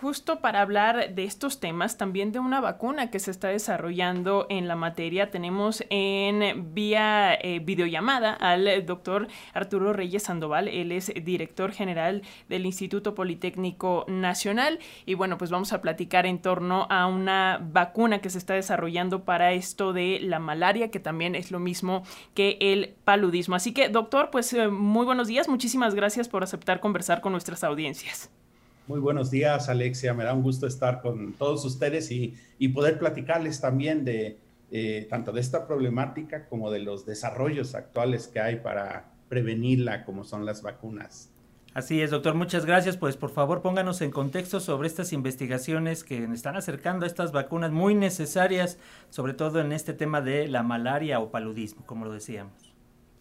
justo para hablar de estos temas, también de una vacuna que se está desarrollando en la materia, tenemos en vía eh, videollamada al doctor Arturo Reyes Sandoval. Él es director general del Instituto Politécnico Nacional. Y bueno, pues vamos a platicar en torno a una vacuna que se está desarrollando para esto de la malaria, que también es lo mismo que el paludismo. Así que, doctor, pues eh, muy buenos días. Muchísimas gracias por aceptar conversar con nuestras audiencias. Muy buenos días, Alexia. Me da un gusto estar con todos ustedes y, poder platicarles también de eh, tanto de esta problemática como de los desarrollos actuales que hay para prevenirla, como son las vacunas. Así es, doctor. Muchas gracias. Pues por favor pónganos en contexto sobre estas investigaciones que están acercando a estas vacunas muy necesarias, sobre todo en este tema de la malaria o paludismo, como lo decíamos.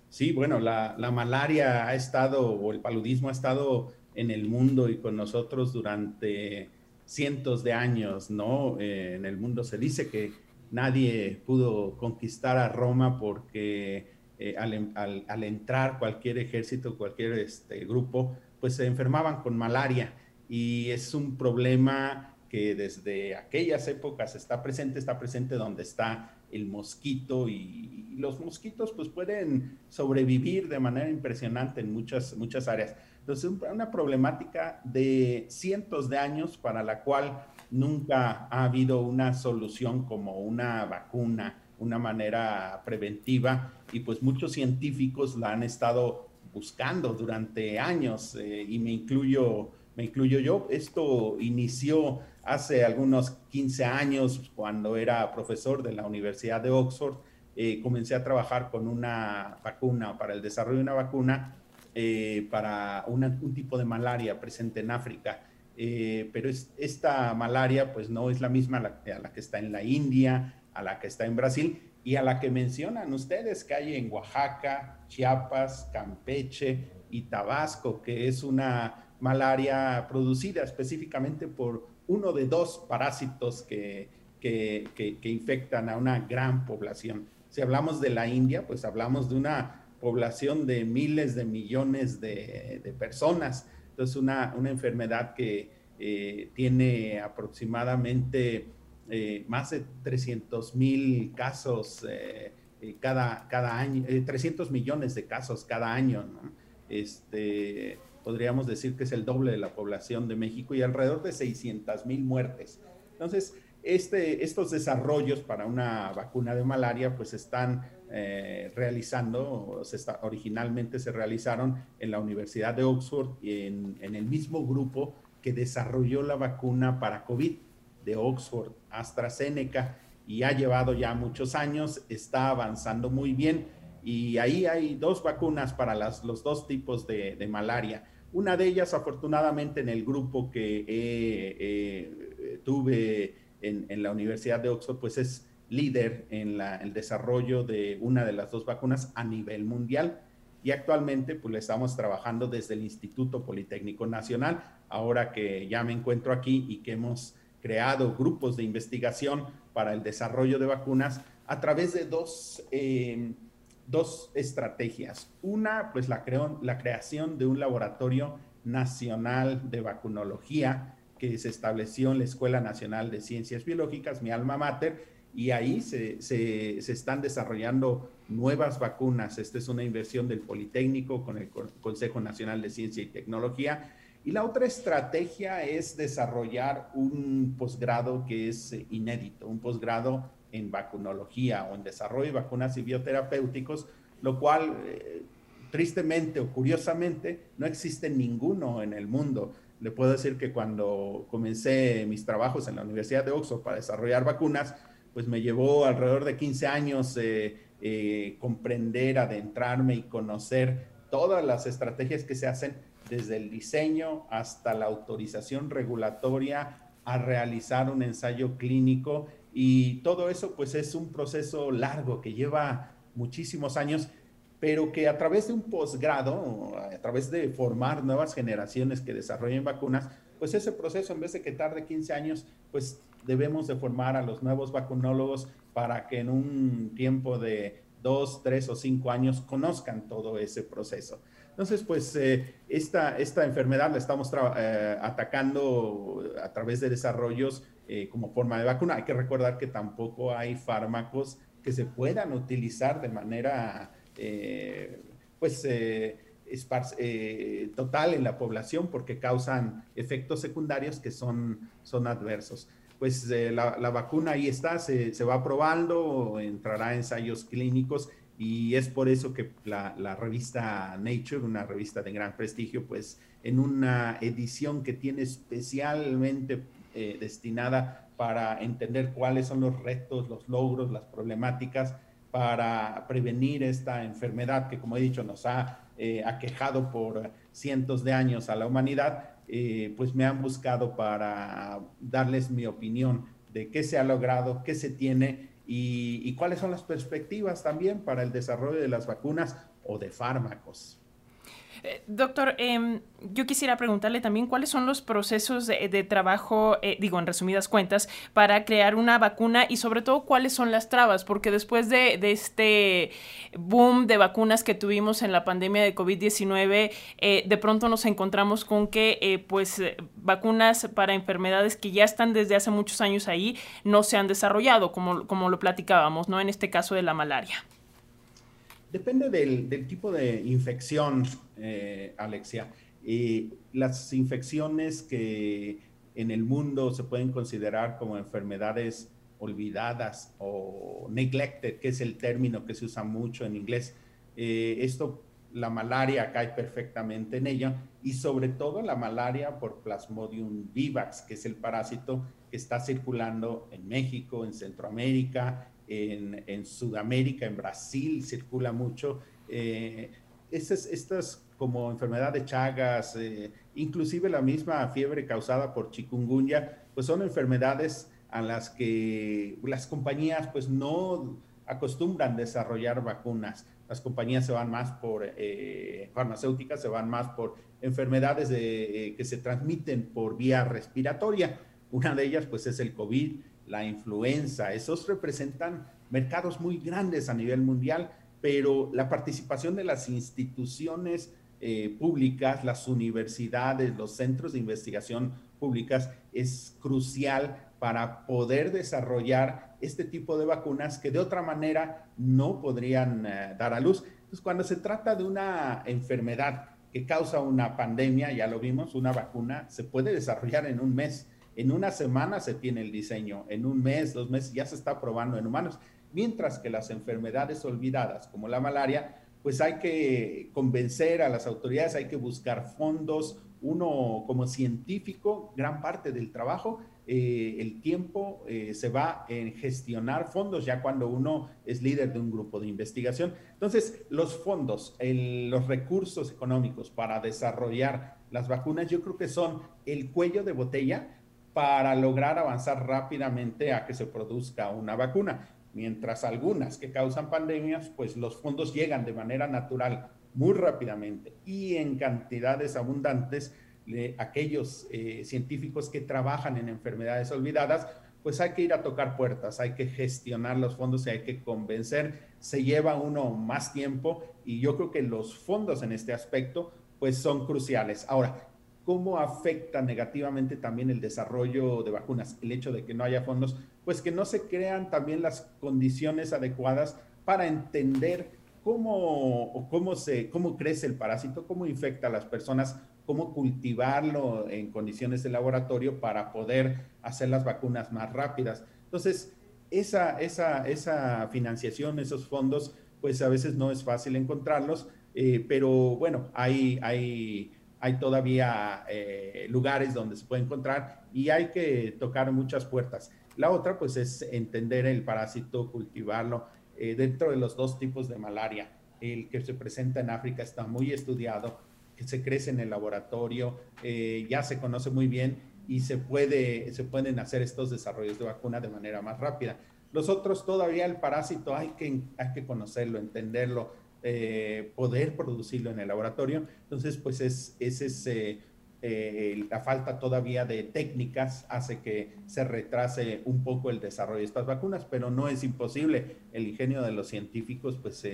Sí, bueno, la, la malaria ha estado, o el paludismo ha estado en el mundo y con nosotros durante cientos de años, ¿no? Eh, en el mundo se dice que nadie pudo conquistar a Roma porque eh, al, entrar cualquier ejército, cualquier este, grupo, pues se enfermaban con malaria y es un problema que desde aquellas épocas está presente, está presente donde está el mosquito y, y los mosquitos pues pueden sobrevivir de manera impresionante en muchas, muchas áreas. Entonces, una problemática de cientos de años para la cual nunca ha habido una solución como una vacuna, una manera preventiva, y pues muchos científicos la han estado buscando durante años, eh, y me incluyo, me incluyo yo. Esto inició hace algunos 15 años, cuando era profesor de la Universidad de Oxford, eh, comencé a trabajar con una vacuna, para el desarrollo de una vacuna eh, para un tipo de malaria presente en África. Eh, pero esta malaria pues no es la misma a la, que está en la India, a la que está en Brasil y a la que mencionan ustedes que hay en Oaxaca, Chiapas, Campeche y Tabasco, que es una malaria producida específicamente por uno de dos parásitos que, que, que infectan a una gran población. Si hablamos de la India, pues hablamos de una población de miles de millones de, personas. Entonces, una, una enfermedad que eh, tiene aproximadamente eh, más de 300 mil casos eh, cada, cada año, 300 millones de casos cada año. Este, podríamos decir que es el doble de la población de México y alrededor de 600 mil muertes. Entonces, este, estos desarrollos para una vacuna de malaria pues están eh, realizando, se está, originalmente se realizaron en la Universidad de Oxford, en, en el mismo grupo que desarrolló la vacuna para COVID de Oxford, AstraZeneca, y ha llevado ya muchos años, está avanzando muy bien, y ahí hay dos vacunas para las, los dos tipos de, de malaria. Una de ellas, afortunadamente, en el grupo que eh, tuve en, la Universidad de Oxford, pues es líder en el desarrollo de una de las dos vacunas a nivel mundial. Y actualmente pues le estamos trabajando desde el Instituto Politécnico Nacional, ahora que ya me encuentro aquí y que hemos creado grupos de investigación para el desarrollo de vacunas a través de dos, em, dos estrategias. Una, pues la, la creación de un laboratorio nacional de vacunología que se estableció en la Escuela Nacional de Ciencias Biológicas, mi alma mater, y ahí se, se, están desarrollando nuevas vacunas. Esta es una inversión del Politécnico con el Consejo Nacional de Ciencia y Tecnología. Y la otra estrategia es desarrollar un posgrado que es inédito, un posgrado en vacunología o en desarrollo de vacunas y bioterapéuticos, lo cual eh, tristemente o curiosamente no existe ninguno en el mundo. Le puedo decir que cuando comencé mis trabajos en la Universidad de Oxford para desarrollar vacunas, pues me llevó alrededor de 15 años eh, eh, comprender, adentrarme y conocer todas las estrategias que se hacen desde el diseño hasta la autorización regulatoria a realizar un ensayo clínico. Y todo eso pues es un proceso largo que lleva muchísimos años, pero que a través de un posgrado, a través de formar nuevas generaciones que desarrollen vacunas, pues ese proceso en vez de que tarde 15 años, pues debemos de formar a los nuevos vacunólogos para que en un tiempo de dos, tres o cinco años conozcan todo ese proceso. Entonces, pues esta, esta enfermedad la estamos atacando a través de desarrollos como forma de vacuna. Hay que recordar que tampoco hay fármacos que se puedan utilizar de manera, pues, eh, total en la población porque causan efectos secundarios que son, son adversos. Pues eh, la, vacuna ahí está, se, va probando, entrará a ensayos clínicos y es por eso que la, revista Nature, una revista de gran prestigio, pues en una edición que tiene especialmente eh, destinada para entender cuáles son los retos, los logros, las problemáticas para prevenir esta enfermedad que, como he dicho, nos ha eh, aquejado por cientos de años a la humanidad, eh, pues me han buscado para darles mi opinión de qué se ha logrado, qué se tiene y, y cuáles son las perspectivas también para el desarrollo de las vacunas o de fármacos. Eh, doctor, em, yo quisiera preguntarle también cuáles son los procesos de, trabajo, eh, digo, en resumidas cuentas, para crear una vacuna y sobre todo cuáles son las trabas, porque después de, este boom de vacunas que tuvimos en la pandemia de COVID-19, eh, de pronto nos encontramos con que, pues, vacunas para enfermedades que ya están desde hace muchos años ahí no se han desarrollado, como, como lo platicábamos, ¿no? En este caso de la malaria. Depende del, tipo de infección, eh, Alexia. las infecciones que en el mundo se pueden considerar como enfermedades olvidadas o neglected, que es el término que se usa mucho en inglés. Eh, esto, la malaria cae perfectamente en ella y sobre todo la malaria por Plasmodium vivax, que es el parásito que está circulando en México, en Centroamérica, en, Sudamérica, en Brasil circula mucho. Eh, estas, estas, como enfermedad de Chagas, eh, inclusive la misma fiebre causada por chikungunya, pues son enfermedades a las que las compañías pues no acostumbran desarrollar vacunas. Las compañías se van más por eh, farmacéuticas, se van más por enfermedades de, que se transmiten por vía respiratoria. Una de ellas pues es el COVID, la influenza, esos representan mercados muy grandes a nivel mundial, pero la participación de las instituciones eh, públicas, las universidades, los centros de investigación públicas es crucial para poder desarrollar este tipo de vacunas que de otra manera no podrían eh, dar a luz. Entonces, cuando se trata de una enfermedad que causa una pandemia, ya lo vimos, una vacuna se puede desarrollar en un mes en una semana se tiene el diseño, en un mes, dos meses ya se está probando en humanos, mientras que las enfermedades olvidadas como la malaria, pues hay que convencer a las autoridades, hay que buscar fondos, uno como científico, gran parte del trabajo, eh, el tiempo eh, se va en gestionar fondos ya cuando uno es líder de un grupo de investigación. Entonces, los fondos, los recursos económicos para desarrollar las vacunas, yo creo que son el cuello de botella para lograr avanzar rápidamente a que se produzca una vacuna. Mientras algunas que causan pandemias, pues los fondos llegan de manera natural muy rápidamente y en cantidades abundantes. aquellos eh, científicos que trabajan en enfermedades olvidadas, pues hay que ir a tocar puertas, hay que gestionar los fondos y hay que convencer. Se lleva uno más tiempo y yo creo que los fondos en este aspecto pues son cruciales. Ahora, ¿Cómo afecta negativamente también el desarrollo de vacunas? El hecho de que no haya fondos, pues que no se crean también las condiciones adecuadas para entender cómo, cómo, se, cómo crece el parásito, cómo infecta a las personas, cómo cultivarlo en condiciones de laboratorio para poder hacer las vacunas más rápidas. Entonces, esa, esa, esa financiación, esos fondos, pues a veces no es fácil encontrarlos, eh, pero bueno, hay, hay hay todavía eh, lugares donde se puede encontrar y hay que tocar muchas puertas. La otra, pues, es entender el parásito, cultivarlo eh, dentro de los dos tipos de malaria. El que se presenta en África está muy estudiado, que se crece en el laboratorio, eh, ya se conoce muy bien y se, puede, se pueden hacer estos desarrollos de vacuna de manera más rápida. Los otros todavía el parásito hay que, hay que conocerlo, entenderlo, eh, poder producirlo en el laboratorio. Entonces, pues es, es eh, la falta todavía de técnicas hace que se retrase un poco el desarrollo de estas vacunas, pero no es imposible. El ingenio de los científicos pues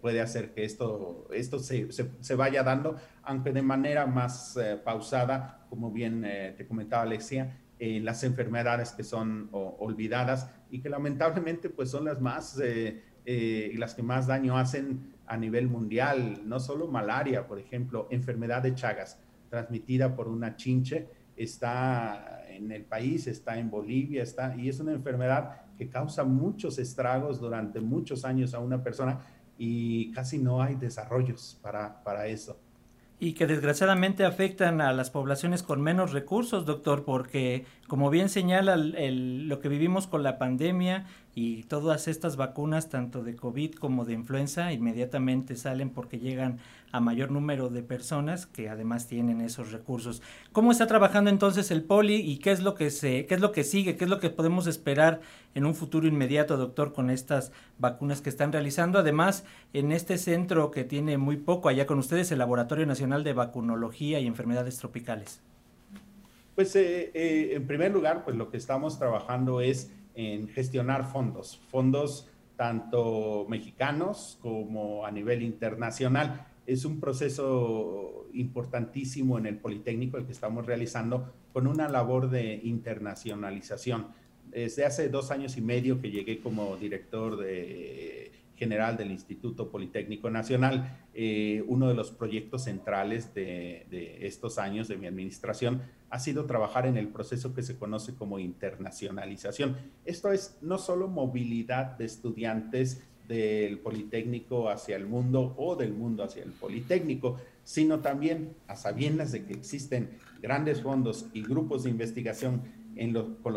puede hacer que esto, esto se, se, vaya dando, aunque de manera más pausada, como bien te comentaba Alexia, las enfermedades que son olvidadas y que lamentablemente pues son las más y las que más daño hacen a nivel mundial, no solo malaria, por ejemplo, enfermedad de Chagas transmitida por una chinche, está en el país, está en Bolivia, está, y es una enfermedad que causa muchos estragos durante muchos años a una persona y casi no hay desarrollos para, para eso y que desgraciadamente afectan a las poblaciones con menos recursos, doctor, porque como bien señala lo que vivimos con la pandemia y todas estas vacunas, tanto de COVID como de influenza, inmediatamente salen porque llegan a mayor número de personas que además tienen esos recursos. ¿Cómo está trabajando entonces el Poli y qué es lo que se, qué es lo que sigue, qué es lo que podemos esperar en un futuro inmediato, doctor, con estas vacunas que están realizando? Además, en este centro que tiene muy poco allá con ustedes, el Laboratorio Nacional de Vacunología y Enfermedades Tropicales. Pues eh, eh, en primer lugar, pues lo que estamos trabajando es en gestionar fondos, fondos tanto mexicanos como a nivel internacional. Es un proceso importantísimo en el Politécnico el que estamos realizando con una labor de internacionalización. Desde hace dos años y medio que llegué como director general del Instituto Politécnico Nacional, eh, uno de los proyectos centrales de, estos años de mi administración ha sido trabajar en el proceso que se conoce como internacionalización. Esto es no solo movilidad de estudiantes del Politécnico hacia el mundo o del mundo hacia el Politécnico, sino también a sabiendas de que existen grandes fondos y grupos de investigación con,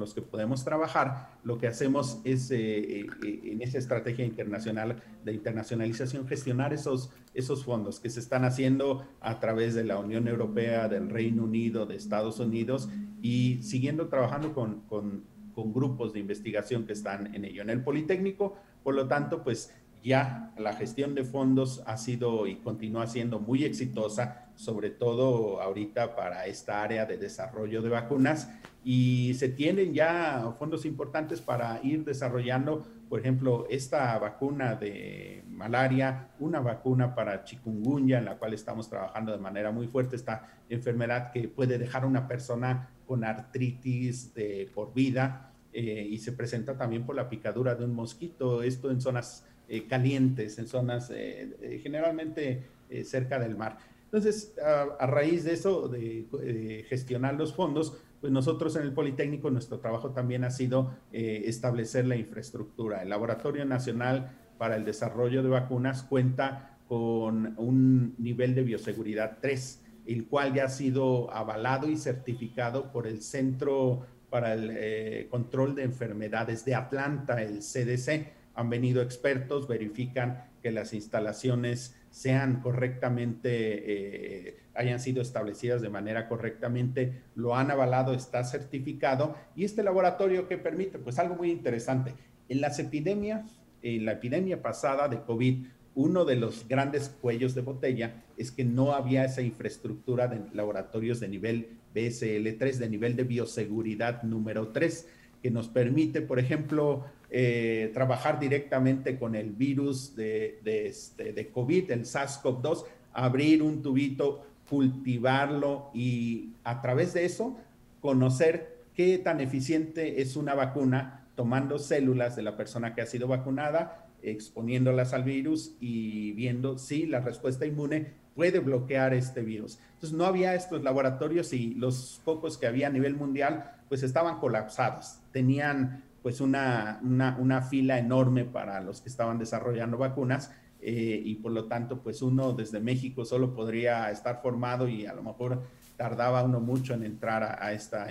los que podemos trabajar, lo que hacemos es eh, eh, en esa estrategia internacional de internacionalización gestionar esos, esos fondos que se están haciendo a través de la Unión Europea, del Reino Unido, de Estados Unidos y siguiendo trabajando con, con grupos de investigación que están en ello. En el Politécnico, por lo tanto, pues ya la gestión de fondos ha sido y continúa siendo muy exitosa, sobre todo ahorita para esta área de desarrollo de vacunas y se tienen ya fondos importantes para ir desarrollando, por ejemplo, esta vacuna de malaria, una vacuna para chikungunya, en la cual estamos trabajando de manera muy fuerte, esta enfermedad que puede dejar a una persona con artritis de por vida eh, y se presenta también por la picadura de un mosquito, esto en zonas eh, calientes, en zonas eh, generalmente cerca del mar. Entonces, a, raíz de eso, de gestionar los fondos, pues nosotros en el Politécnico nuestro trabajo también ha sido eh, establecer la infraestructura. El Laboratorio Nacional para el Desarrollo de Vacunas cuenta con un nivel de bioseguridad 3, el cual ya ha sido avalado y certificado por el Centro para el eh, Control de Enfermedades de Atlanta, el CDC. Han venido expertos, verifican que las instalaciones sean correctamente, eh, hayan sido establecidas de manera correctamente, lo han avalado, está certificado. Y este laboratorio que permite, pues algo muy interesante, en las epidemias, en la epidemia pasada de COVID, uno de los grandes cuellos de botella es que no había esa infraestructura de laboratorios de nivel BSL3, de nivel de bioseguridad número 3, que nos permite, por ejemplo, eh, trabajar directamente con el virus de, de, este, de COVID, el SARS-CoV-2, abrir un tubito, cultivarlo y a través de eso conocer qué tan eficiente es una vacuna tomando células de la persona que ha sido vacunada, exponiéndolas al virus y viendo si la respuesta inmune puede bloquear este virus. Entonces no había estos laboratorios y los pocos que había a nivel mundial pues estaban colapsados, tenían pues una, una, fila enorme para los que estaban desarrollando vacunas eh, y por lo tanto pues uno desde México solo podría estar formado y a lo mejor tardaba uno mucho en entrar a, esta,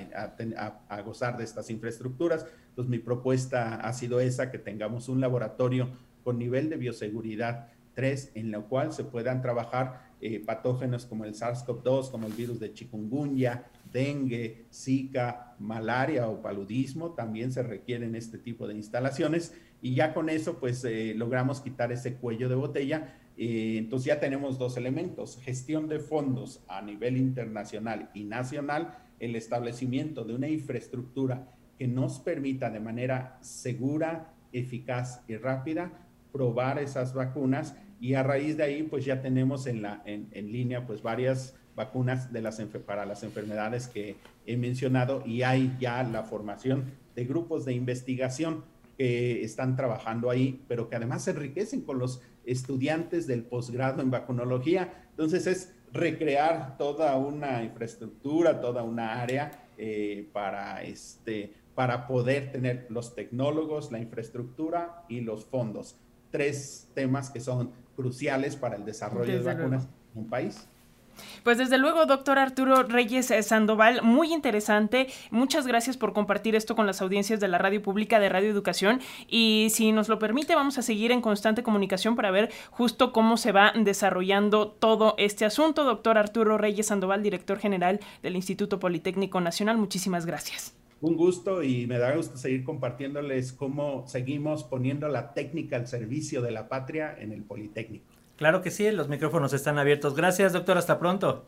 a, gozar de estas infraestructuras. Entonces mi propuesta ha sido esa, que tengamos un laboratorio con nivel de bioseguridad 3 en lo cual se puedan trabajar eh, patógenos como el SARS-CoV-2, como el virus de chikungunya, dengue, zika, malaria o paludismo, también se requieren este tipo de instalaciones y ya con eso pues eh, logramos quitar ese cuello de botella. Eh, entonces ya tenemos dos elementos, gestión de fondos a nivel internacional y nacional, el establecimiento de una infraestructura que nos permita de manera segura, eficaz y rápida probar esas vacunas y a raíz de ahí pues ya tenemos en, la, en, línea pues varias vacunas de las, para las enfermedades que he mencionado y hay ya la formación de grupos de investigación que están trabajando ahí, pero que además se enriquecen con los estudiantes del posgrado en vacunología. Entonces es recrear toda una infraestructura, toda una área eh, para, este, para poder tener los tecnólogos, la infraestructura y los fondos. Tres temas que son cruciales para el desarrollo de vacunas en un país. Pues desde luego, doctor Arturo Reyes eh, Sandoval, muy interesante. Muchas gracias por compartir esto con las audiencias de la radio pública de Radio Educación. Y si nos lo permite, vamos a seguir en constante comunicación para ver justo cómo se va desarrollando todo este asunto. Doctor Arturo Reyes Sandoval, director general del Instituto Politécnico Nacional, muchísimas gracias. Un gusto y me da gusto seguir compartiéndoles cómo seguimos poniendo la técnica al servicio de la patria en el Politécnico. Claro que sí, los micrófonos están abiertos. Gracias, doctor. Hasta pronto.